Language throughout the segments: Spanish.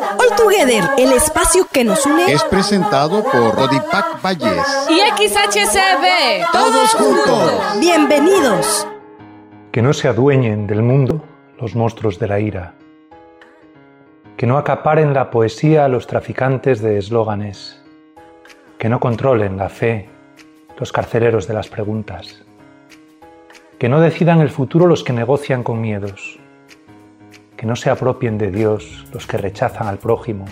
All Together, el espacio que nos une, es presentado por Rodipac Valles y XHCB. Todos juntos. Bienvenidos. Que no se adueñen del mundo los monstruos de la ira. Que no acaparen la poesía a los traficantes de eslóganes. Que no controlen la fe los carceleros de las preguntas. Que no decidan el futuro los que negocian con miedos que no se apropien de Dios los que rechazan al prójimo,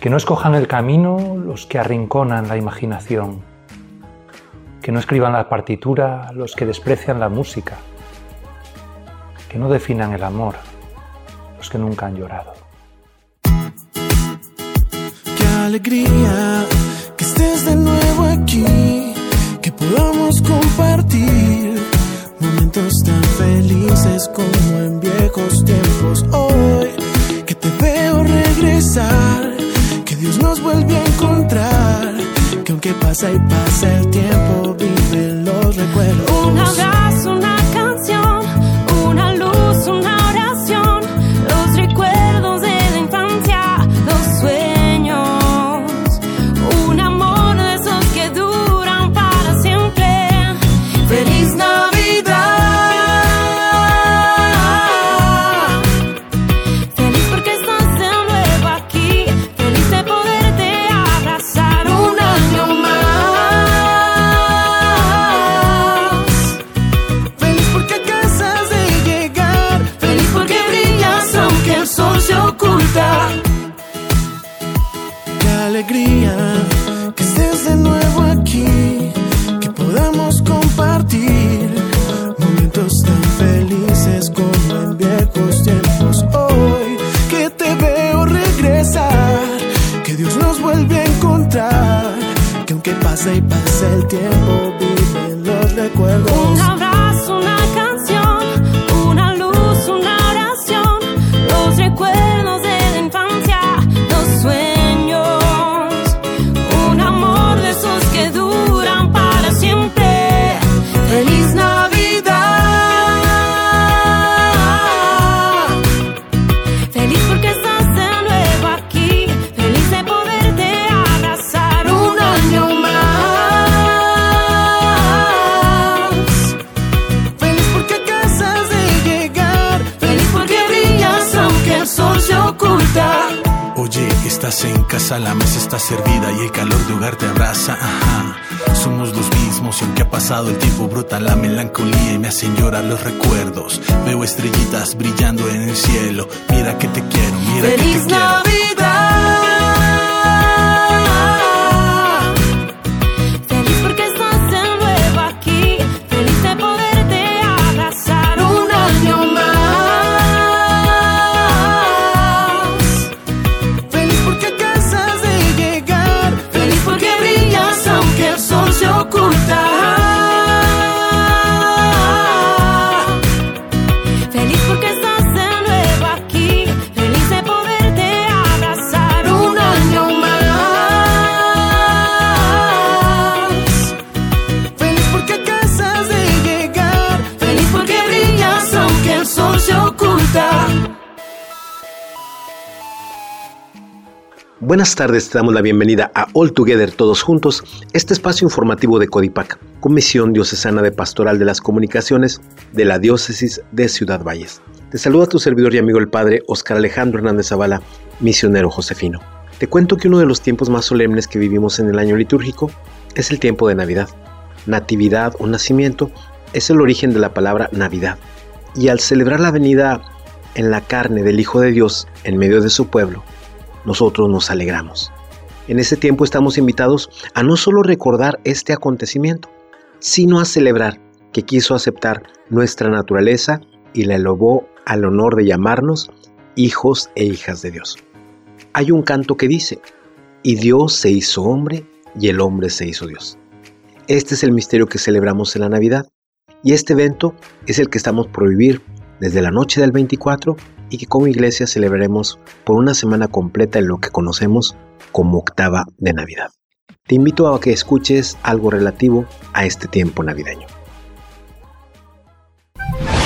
que no escojan el camino los que arrinconan la imaginación, que no escriban la partitura los que desprecian la música, que no definan el amor los que nunca han llorado. Qué alegría que estés de nuevo aquí, que podamos compartir momentos tan felices como en pasa y pasa el tiempo, viven los recuerdos. Y pasa el tiempo, casa, la mesa está servida y el calor de hogar te abraza. Ajá. Somos los mismos y aunque ha pasado el tiempo brota la melancolía y me hacen llorar los recuerdos. Veo estrellitas brillando en el cielo. Mira que te quiero, mira que te quiero. Navidad. Feliz Buenas tardes, te damos la bienvenida a All Together Todos Juntos, este espacio informativo de Codipac, Comisión Diocesana de Pastoral de las Comunicaciones de la Diócesis de Ciudad Valles. Te saluda tu servidor y amigo el Padre Oscar Alejandro Hernández Zavala, misionero josefino. Te cuento que uno de los tiempos más solemnes que vivimos en el año litúrgico es el tiempo de Navidad. Natividad o nacimiento es el origen de la palabra Navidad. Y al celebrar la venida en la carne del Hijo de Dios en medio de su pueblo, nosotros nos alegramos. En ese tiempo estamos invitados a no solo recordar este acontecimiento, sino a celebrar que quiso aceptar nuestra naturaleza y la elevó al honor de llamarnos hijos e hijas de Dios. Hay un canto que dice, y Dios se hizo hombre y el hombre se hizo Dios. Este es el misterio que celebramos en la Navidad y este evento es el que estamos por desde la noche del 24 y que como iglesia celebraremos por una semana completa en lo que conocemos como octava de Navidad. Te invito a que escuches algo relativo a este tiempo navideño.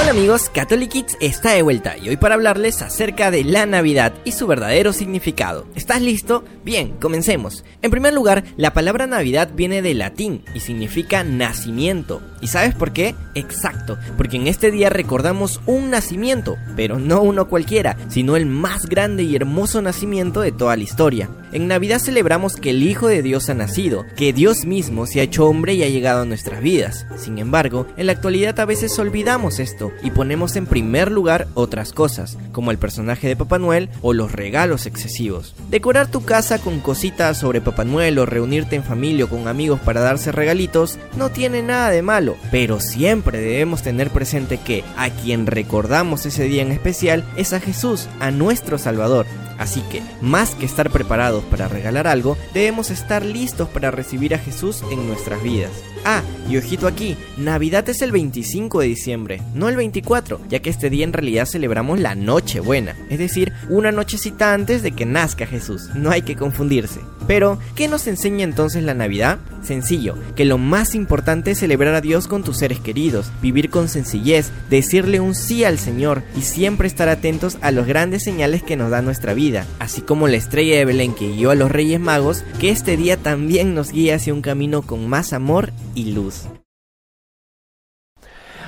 Hola amigos, Catholic Kids está de vuelta y hoy para hablarles acerca de la Navidad y su verdadero significado. ¿Estás listo? Bien, comencemos. En primer lugar, la palabra Navidad viene del latín y significa nacimiento. ¿Y sabes por qué? Exacto, porque en este día recordamos un nacimiento, pero no uno cualquiera, sino el más grande y hermoso nacimiento de toda la historia. En Navidad celebramos que el Hijo de Dios ha nacido, que Dios mismo se ha hecho hombre y ha llegado a nuestras vidas. Sin embargo, en la actualidad a veces olvidamos esto y ponemos en primer lugar otras cosas, como el personaje de Papá Noel o los regalos excesivos. Decorar tu casa con cositas sobre Papá Noel o reunirte en familia o con amigos para darse regalitos no tiene nada de malo, pero siempre debemos tener presente que a quien recordamos ese día en especial es a Jesús, a nuestro Salvador. Así que, más que estar preparados para regalar algo, debemos estar listos para recibir a Jesús en nuestras vidas. Ah, y ojito aquí, Navidad es el 25 de diciembre, no el 24, ya que este día en realidad celebramos la Nochebuena, es decir, una nochecita antes de que nazca Jesús, no hay que confundirse. Pero, ¿qué nos enseña entonces la Navidad? Sencillo, que lo más importante es celebrar a Dios con tus seres queridos, vivir con sencillez, decirle un sí al Señor y siempre estar atentos a los grandes señales que nos da nuestra vida, así como la estrella de Belén que guió a los Reyes Magos, que este día también nos guía hacia un camino con más amor y luz.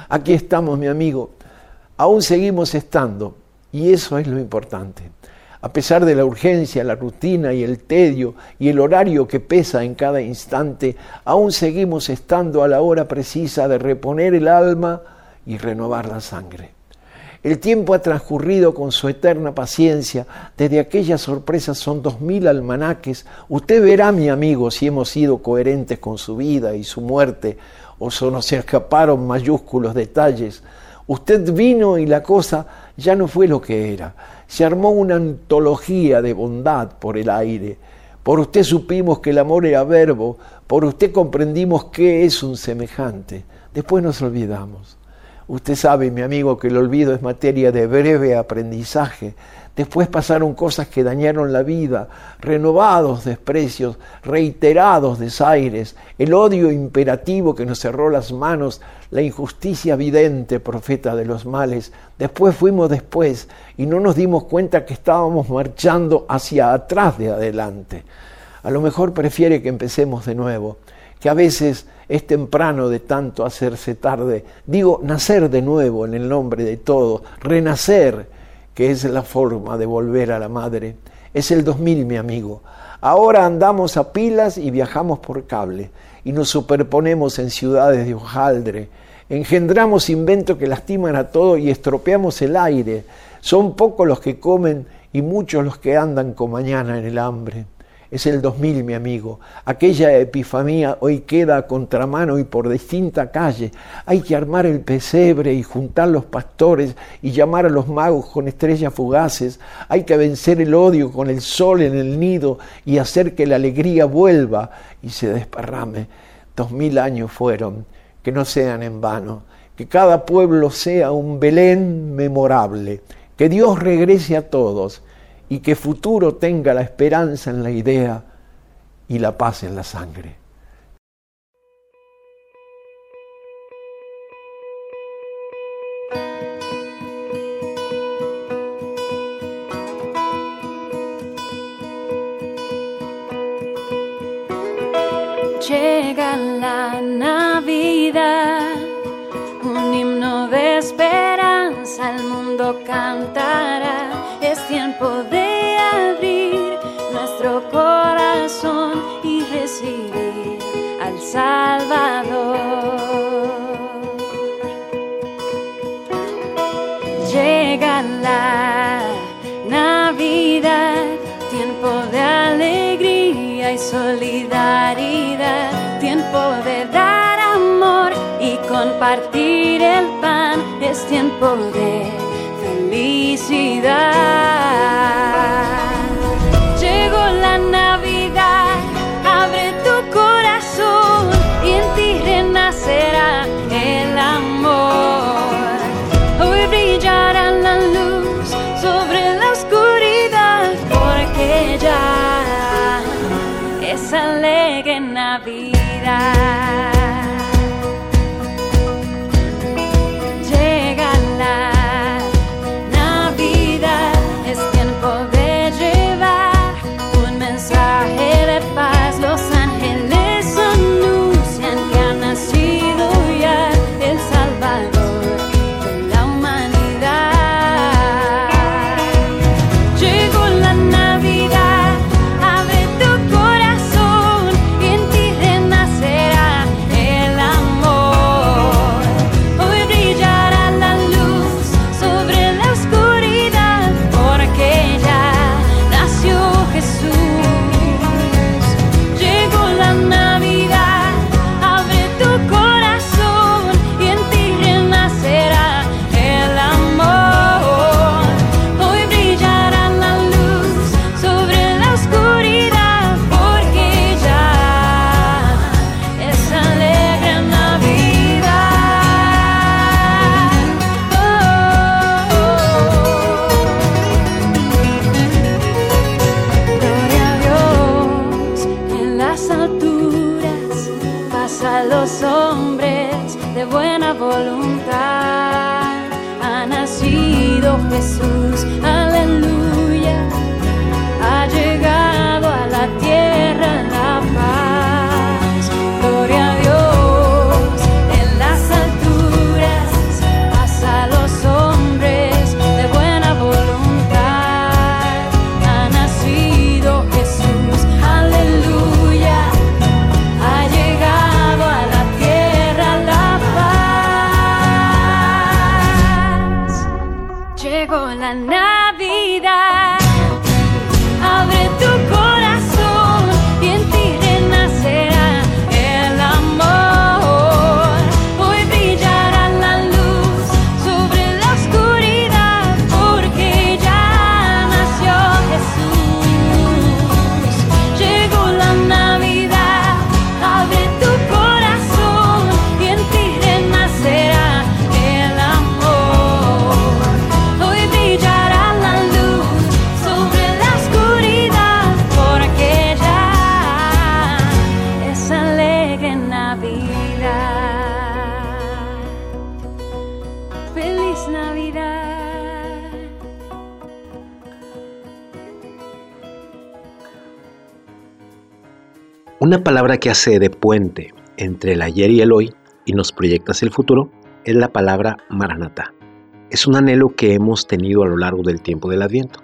Aquí estamos, mi amigo. Aún seguimos estando y eso es lo importante. A pesar de la urgencia, la rutina y el tedio y el horario que pesa en cada instante, aún seguimos estando a la hora precisa de reponer el alma y renovar la sangre. El tiempo ha transcurrido con su eterna paciencia. Desde aquellas sorpresas son dos mil almanaques. Usted verá, mi amigo, si hemos sido coherentes con su vida y su muerte, o se escaparon mayúsculos detalles. Usted vino y la cosa ya no fue lo que era. Se armó una antología de bondad por el aire. Por usted supimos que el amor era verbo, por usted comprendimos qué es un semejante. Después nos olvidamos. Usted sabe, mi amigo, que el olvido es materia de breve aprendizaje. Después pasaron cosas que dañaron la vida, renovados desprecios, reiterados desaires, el odio imperativo que nos cerró las manos, la injusticia evidente, profeta de los males. Después fuimos después y no nos dimos cuenta que estábamos marchando hacia atrás de adelante. A lo mejor prefiere que empecemos de nuevo, que a veces es temprano de tanto hacerse tarde. Digo, nacer de nuevo en el nombre de todo, renacer, que es la forma de volver a la madre. Es el 2000, mi amigo. Ahora andamos a pilas y viajamos por cable y nos superponemos en ciudades de hojaldre. Engendramos inventos que lastiman a todo y estropeamos el aire. Son pocos los que comen y muchos los que andan con mañana en el hambre. Es el 2000, mi amigo. Aquella epifanía hoy queda a contramano y por distinta calle. Hay que armar el pesebre y juntar los pastores y llamar a los magos con estrellas fugaces. Hay que vencer el odio con el sol en el nido y hacer que la alegría vuelva y se desparrame. Dos mil años fueron, que no sean en vano. Que cada pueblo sea un Belén memorable. Que Dios regrese a todos y que futuro tenga la esperanza en la idea y la paz en la sangre. Llega la Navidad, un himno de esperanza, el mundo cantará, es tiempo de compartir el pan, es tiempo de felicidad. Una palabra que hace de puente entre el ayer y el hoy y nos proyecta hacia el futuro es la palabra Maranatá. Es un anhelo que hemos tenido a lo largo del tiempo del Adviento.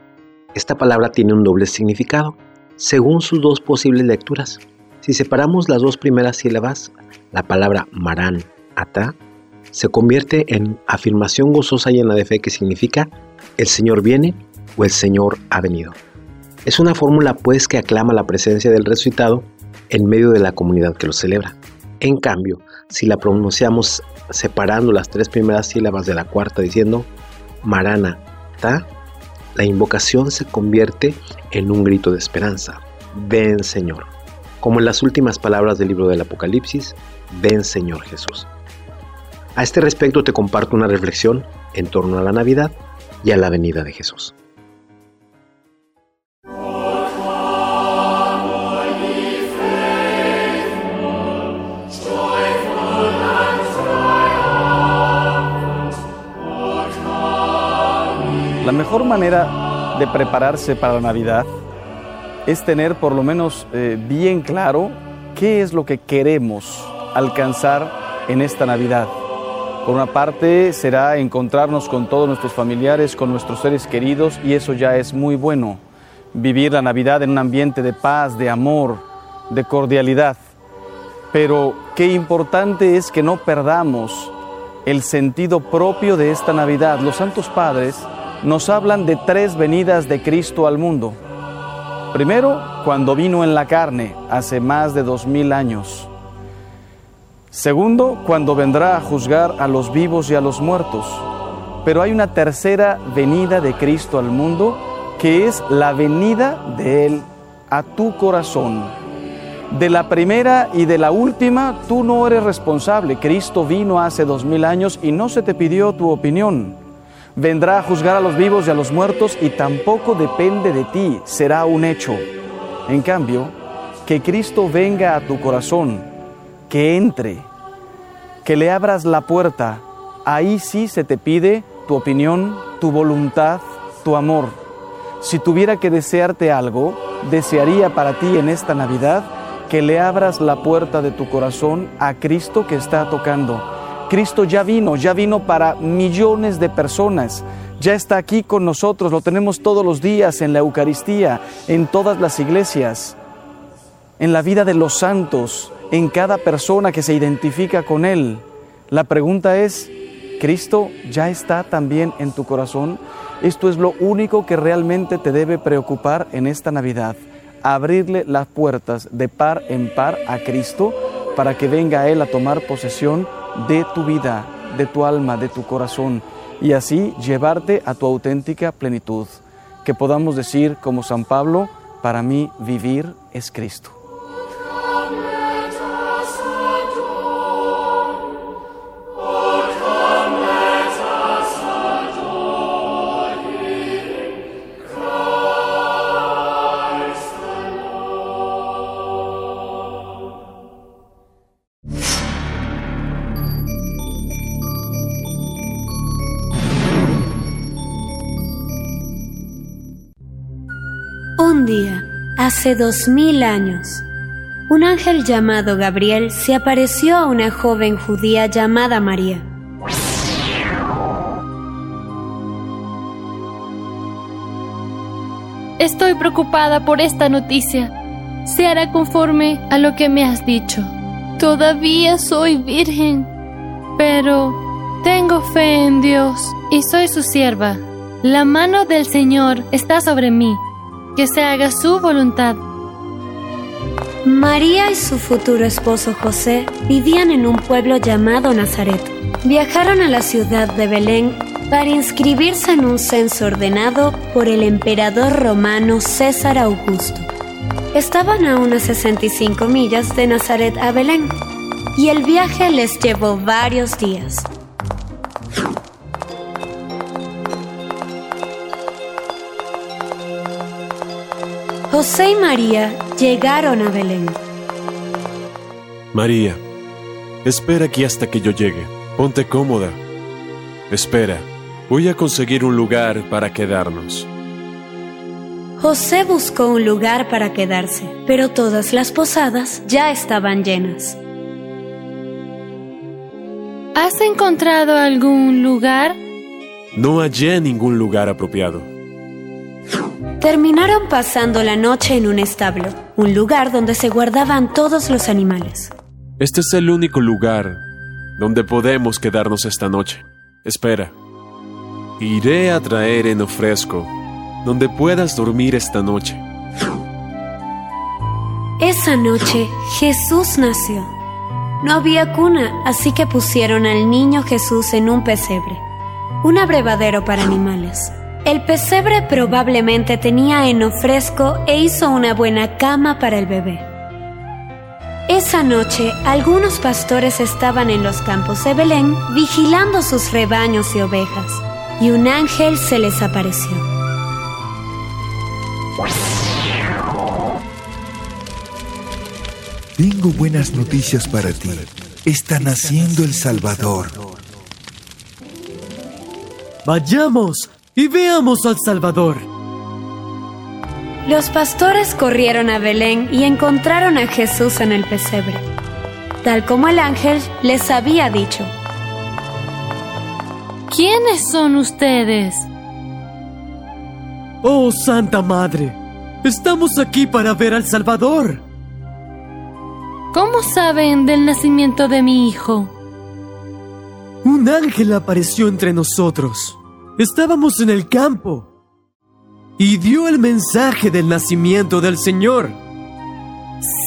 Esta palabra tiene un doble significado, según sus dos posibles lecturas. Si separamos las dos primeras sílabas, la palabra Maran Ata se convierte en afirmación gozosa llena de fe que significa el Señor viene o el Señor ha venido. Es una fórmula pues que aclama la presencia del resucitado en medio de la comunidad que lo celebra. En cambio, si la pronunciamos separando las tres primeras sílabas de la cuarta diciendo Marana Ta, la invocación se convierte en un grito de esperanza. Ven Señor. Como en las últimas palabras del libro del Apocalipsis, ven Señor Jesús. A este respecto te comparto una reflexión en torno a la Navidad y a la venida de Jesús. Mejor manera de prepararse para la Navidad es tener por lo menos eh, bien claro qué es lo que queremos alcanzar en esta Navidad. Por una parte será encontrarnos con todos nuestros familiares, con nuestros seres queridos y eso ya es muy bueno. Vivir la Navidad en un ambiente de paz, de amor, de cordialidad. Pero qué importante es que no perdamos el sentido propio de esta Navidad. Los santos padres nos hablan de tres venidas de Cristo al mundo. Primero, cuando vino en la carne, hace más de dos mil años. Segundo, cuando vendrá a juzgar a los vivos y a los muertos. Pero hay una tercera venida de Cristo al mundo, que es la venida de Él a tu corazón. De la primera y de la última, tú no eres responsable. Cristo vino hace dos mil años y no se te pidió tu opinión vendrá a juzgar a los vivos y a los muertos y tampoco depende de ti, será un hecho. En cambio, que Cristo venga a tu corazón, que entre, que le abras la puerta, ahí sí se te pide tu opinión, tu voluntad, tu amor. Si tuviera que desearte algo, desearía para ti en esta Navidad que le abras la puerta de tu corazón a Cristo que está tocando Cristo ya vino, ya vino para millones de personas. Ya está aquí con nosotros, lo tenemos todos los días en la Eucaristía, en todas las iglesias, en la vida de los santos, en cada persona que se identifica con Él. La pregunta es, ¿Cristo ya está también en tu corazón? Esto es lo único que realmente te debe preocupar en esta Navidad, abrirle las puertas de par en par a Cristo para que venga Él a tomar posesión de tu vida, de tu alma, de tu corazón, y así llevarte a tu auténtica plenitud. Que podamos decir como San Pablo, para mí vivir es Cristo. Hace dos mil años, un ángel llamado Gabriel se apareció a una joven judía llamada María. Estoy preocupada por esta noticia. Se hará conforme a lo que me has dicho. Todavía soy virgen, pero tengo fe en Dios y soy su sierva. La mano del Señor está sobre mí que se haga su voluntad. María y su futuro esposo José vivían en un pueblo llamado Nazaret. Viajaron a la ciudad de Belén para inscribirse en un censo ordenado por el emperador romano César Augusto. Estaban a unas 65 millas de Nazaret a Belén y el viaje les llevó varios días. José y María llegaron a Belén. María, espera aquí hasta que yo llegue. Ponte cómoda. Espera, voy a conseguir un lugar para quedarnos. José buscó un lugar para quedarse, pero todas las posadas ya estaban llenas. ¿Has encontrado algún lugar? No hallé ningún lugar apropiado. Terminaron pasando la noche en un establo, un lugar donde se guardaban todos los animales. Este es el único lugar donde podemos quedarnos esta noche. Espera. Iré a traer heno fresco donde puedas dormir esta noche. Esa noche Jesús nació. No había cuna, así que pusieron al niño Jesús en un pesebre, un abrevadero para animales. El pesebre probablemente tenía heno fresco e hizo una buena cama para el bebé. Esa noche, algunos pastores estaban en los campos de Belén vigilando sus rebaños y ovejas, y un ángel se les apareció. Tengo buenas noticias para ti. Está naciendo el Salvador. Vayamos y veamos al Salvador. Los pastores corrieron a Belén y encontraron a Jesús en el pesebre, tal como el ángel les había dicho. ¿Quiénes son ustedes? Oh Santa Madre, estamos aquí para ver al Salvador. ¿Cómo saben del nacimiento de mi hijo? Un ángel apareció entre nosotros. Estábamos en el campo y dio el mensaje del nacimiento del Señor.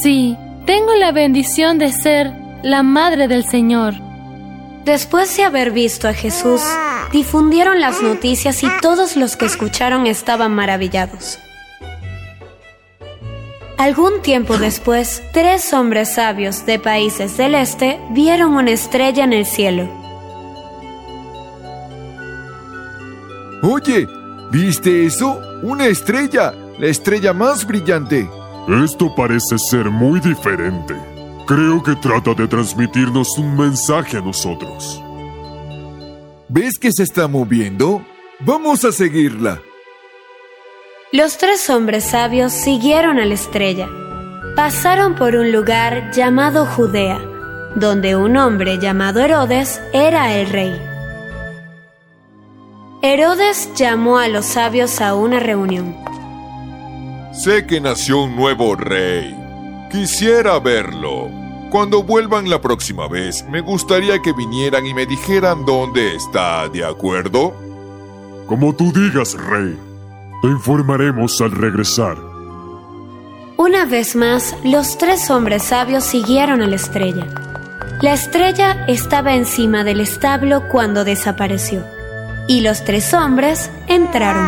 Sí, tengo la bendición de ser la madre del Señor. Después de haber visto a Jesús, difundieron las noticias y todos los que escucharon estaban maravillados. Algún tiempo después, tres hombres sabios de países del este vieron una estrella en el cielo. Oye, ¿viste eso? Una estrella, la estrella más brillante. Esto parece ser muy diferente. Creo que trata de transmitirnos un mensaje a nosotros. ¿Ves que se está moviendo? Vamos a seguirla. Los tres hombres sabios siguieron a la estrella. Pasaron por un lugar llamado Judea, donde un hombre llamado Herodes era el rey. Herodes llamó a los sabios a una reunión. Sé que nació un nuevo rey. Quisiera verlo. Cuando vuelvan la próxima vez, me gustaría que vinieran y me dijeran dónde está, ¿de acuerdo? Como tú digas, rey. Te informaremos al regresar. Una vez más, los tres hombres sabios siguieron a la estrella. La estrella estaba encima del establo cuando desapareció, y los tres hombres entraron.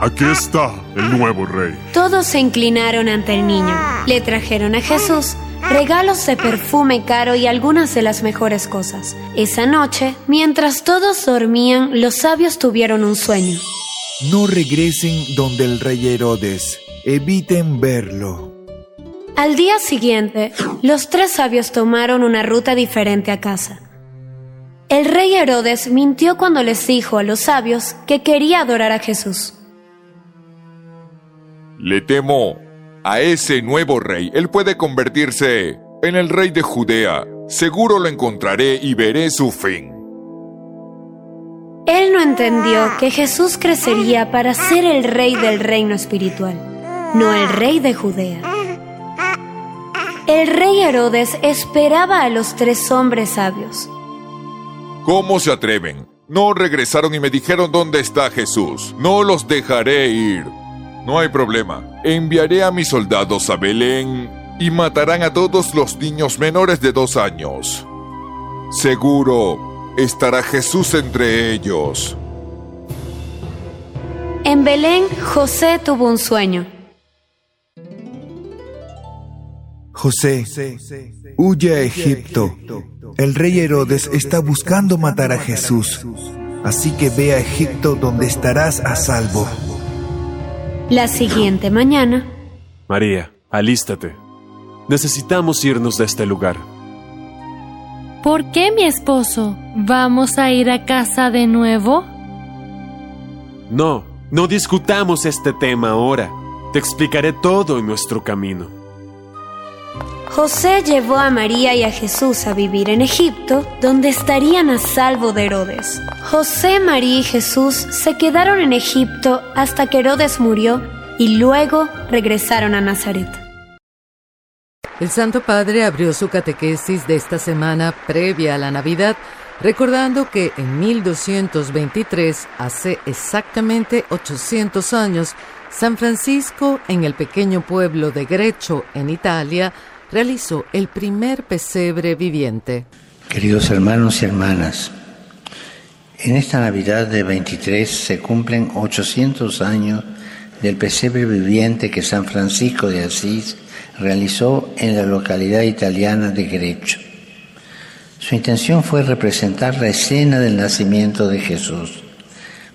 Aquí está el nuevo rey. Todos se inclinaron ante el niño. Le trajeron a Jesús regalos de perfume caro y algunas de las mejores cosas. Esa noche, mientras todos dormían, los sabios tuvieron un sueño. No regresen donde el rey Herodes. Eviten verlo. Al día siguiente, los tres sabios tomaron una ruta diferente a casa. El rey Herodes mintió cuando les dijo a los sabios que quería adorar a Jesús. Le temo a ese nuevo rey. Él puede convertirse en el rey de Judea. Seguro lo encontraré y veré su fin. Él no entendió que Jesús crecería para ser el rey del reino espiritual, no el rey de Judea. El rey Herodes esperaba a los tres hombres sabios. ¿Cómo se atreven? No regresaron y me dijeron dónde está Jesús. No los dejaré ir. No hay problema. Enviaré a mis soldados a Belén y matarán a todos los niños menores de dos años. Seguro estará Jesús entre ellos. En Belén, José tuvo un sueño. José, huye a Egipto. El rey Herodes está buscando matar a Jesús. Así que ve a Egipto donde estarás a salvo. La siguiente mañana, María, alístate. Necesitamos irnos de este lugar. ¿Por qué, mi esposo? ¿Vamos a ir a casa de nuevo? No, No discutamos este tema ahora. Te explicaré todo en nuestro camino. José llevó a María y a Jesús a vivir en Egipto, donde estarían a salvo de Herodes. José, María y Jesús se quedaron en Egipto hasta que Herodes murió y luego regresaron a Nazaret. El Santo Padre abrió su catequesis de esta semana previa a la Navidad, recordando que en 1223, hace exactamente 800 años, San Francisco, en el pequeño pueblo de Grecho, en Italia, realizó el primer pesebre viviente. Queridos hermanos y hermanas, en esta Navidad de 23 se cumplen 800 años del pesebre viviente que San Francisco de Asís realizó en la localidad italiana de Grecho. Su intención fue representar la escena del nacimiento de Jesús,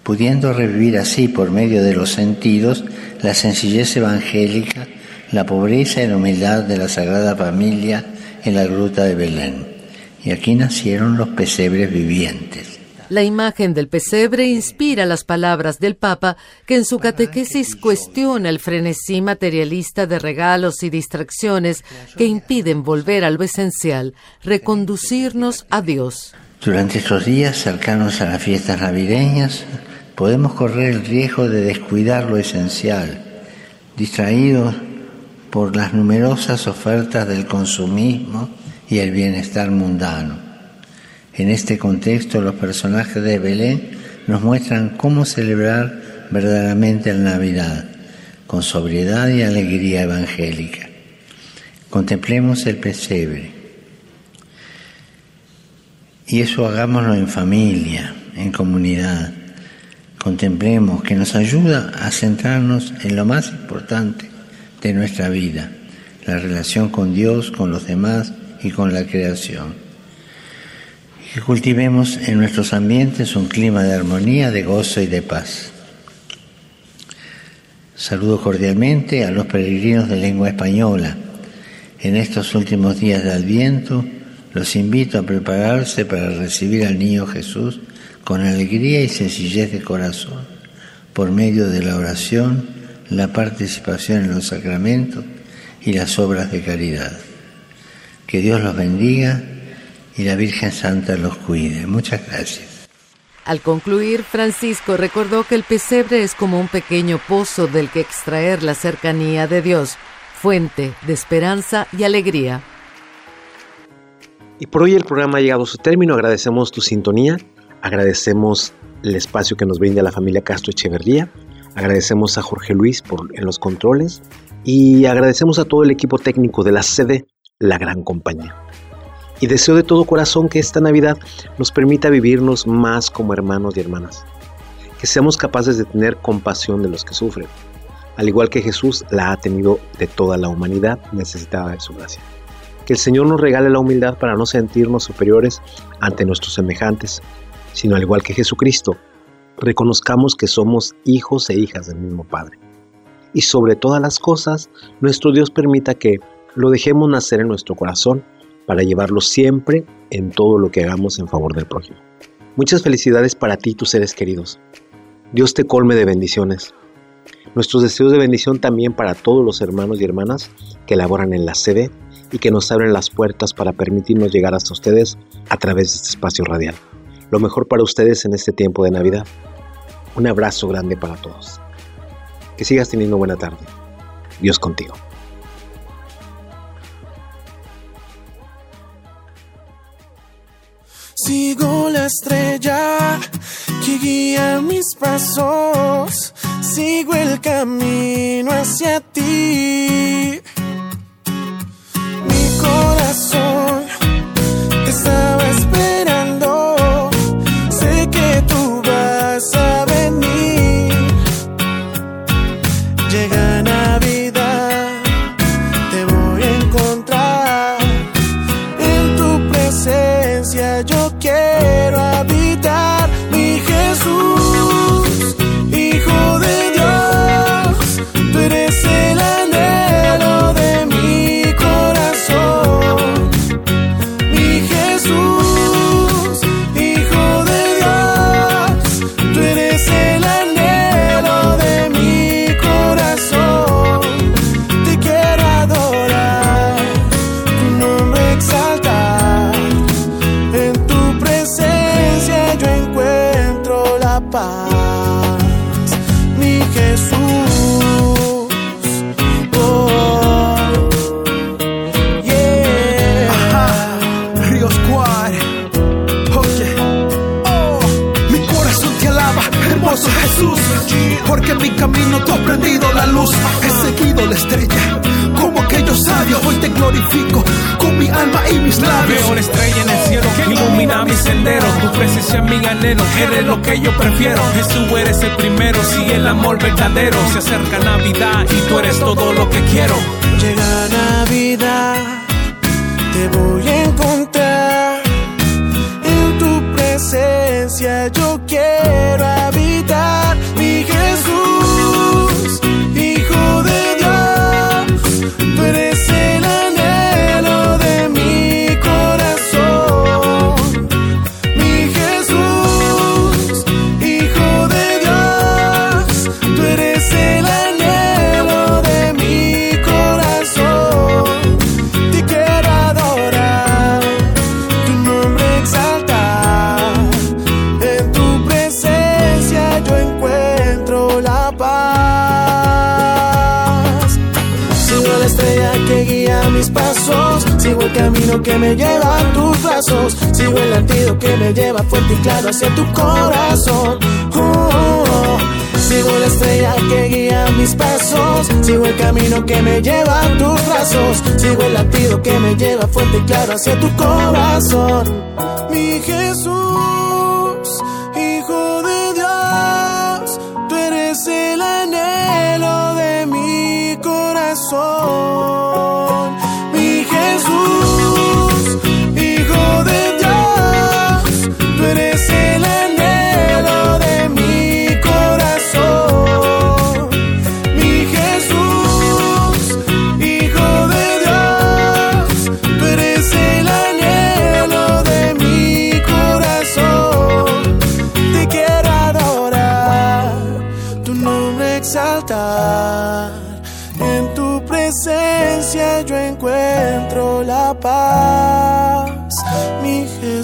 pudiendo revivir así por medio de los sentidos la sencillez evangélica, la pobreza y la humildad de la Sagrada Familia en la gruta de Belén. Y aquí nacieron los pesebres vivientes. La imagen del pesebre inspira las palabras del Papa, que en su catequesis cuestiona el frenesí materialista de regalos y distracciones que impiden volver a lo esencial, reconducirnos a Dios. Durante estos días cercanos a las fiestas navideñas, podemos correr el riesgo de descuidar lo esencial, distraídos por las numerosas ofertas del consumismo y el bienestar mundano. En este contexto, los personajes de Belén nos muestran cómo celebrar verdaderamente la Navidad, con sobriedad y alegría evangélica. Contemplemos el pesebre. Y eso hagámoslo en familia, en comunidad. Contemplemos que nos ayuda a centrarnos en lo más importante de nuestra vida, la relación con Dios, con los demás y con la creación que cultivemos en nuestros ambientes un clima de armonía, de gozo y de paz. Saludo cordialmente a los peregrinos de lengua española. En estos últimos días de Adviento los invito a prepararse para recibir al niño Jesús con alegría y sencillez de corazón, por medio de la oración, la participación en los sacramentos y las obras de caridad. Que Dios los bendiga y la Virgen Santa los cuide. Muchas gracias. Al concluir, Francisco recordó que el pesebre es como un pequeño pozo del que extraer la cercanía de Dios, fuente de esperanza y alegría. Y por hoy el programa ha llegado a su término. Agradecemos tu sintonía, agradecemos el espacio que nos brinda la familia Castro Echeverría, agradecemos a Jorge Luis por, en los controles y agradecemos a todo el equipo técnico de la sede La Gran Compañía y deseo de todo corazón que esta Navidad nos permita vivirnos más como hermanos y hermanas, que seamos capaces de tener compasión de los que sufren, al igual que Jesús la ha tenido de toda la humanidad necesitada de su gracia. Que el Señor nos regale la humildad para no sentirnos superiores ante nuestros semejantes, sino al igual que Jesucristo, reconozcamos que somos hijos e hijas del mismo Padre. Y sobre todas las cosas, nuestro Dios permita que lo dejemos nacer en nuestro corazón para llevarlo siempre en todo lo que hagamos en favor del prójimo. Muchas felicidades para ti, tus seres queridos. Dios te colme de bendiciones. Nuestros deseos de bendición también para todos los hermanos y hermanas que laboran en la sede y que nos abren las puertas para permitirnos llegar hasta ustedes a través de este espacio radial. Lo mejor para ustedes en este tiempo de Navidad. Un abrazo grande para todos. Que sigas teniendo buena tarde. Dios contigo. Sigo la estrella que guía mis pasos, sigo el camino hacia ti. Mi corazón te perdido la luz, he seguido la estrella. Como aquellos sabios, hoy te glorifico con mi alma y mis labios. Veo la estrella en el cielo que ilumina mi sendero. Tu presencia es mi anhelo, eres lo que yo prefiero. Jesús, eres el primero, sigue el amor verdadero. Se acerca Navidad y tú eres todo lo que quiero. Llega Navidad, te voy a encontrar. En tu presencia yo quiero camino que me lleva a tus brazos. Sigo el latido que me lleva fuerte y claro hacia tu corazón. Oh, oh, oh. Sigo la estrella que guía mis pasos. Sigo el camino que me lleva a tus brazos. Sigo el latido que me lleva fuerte y claro hacia tu corazón.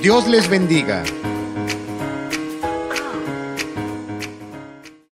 Dios les bendiga.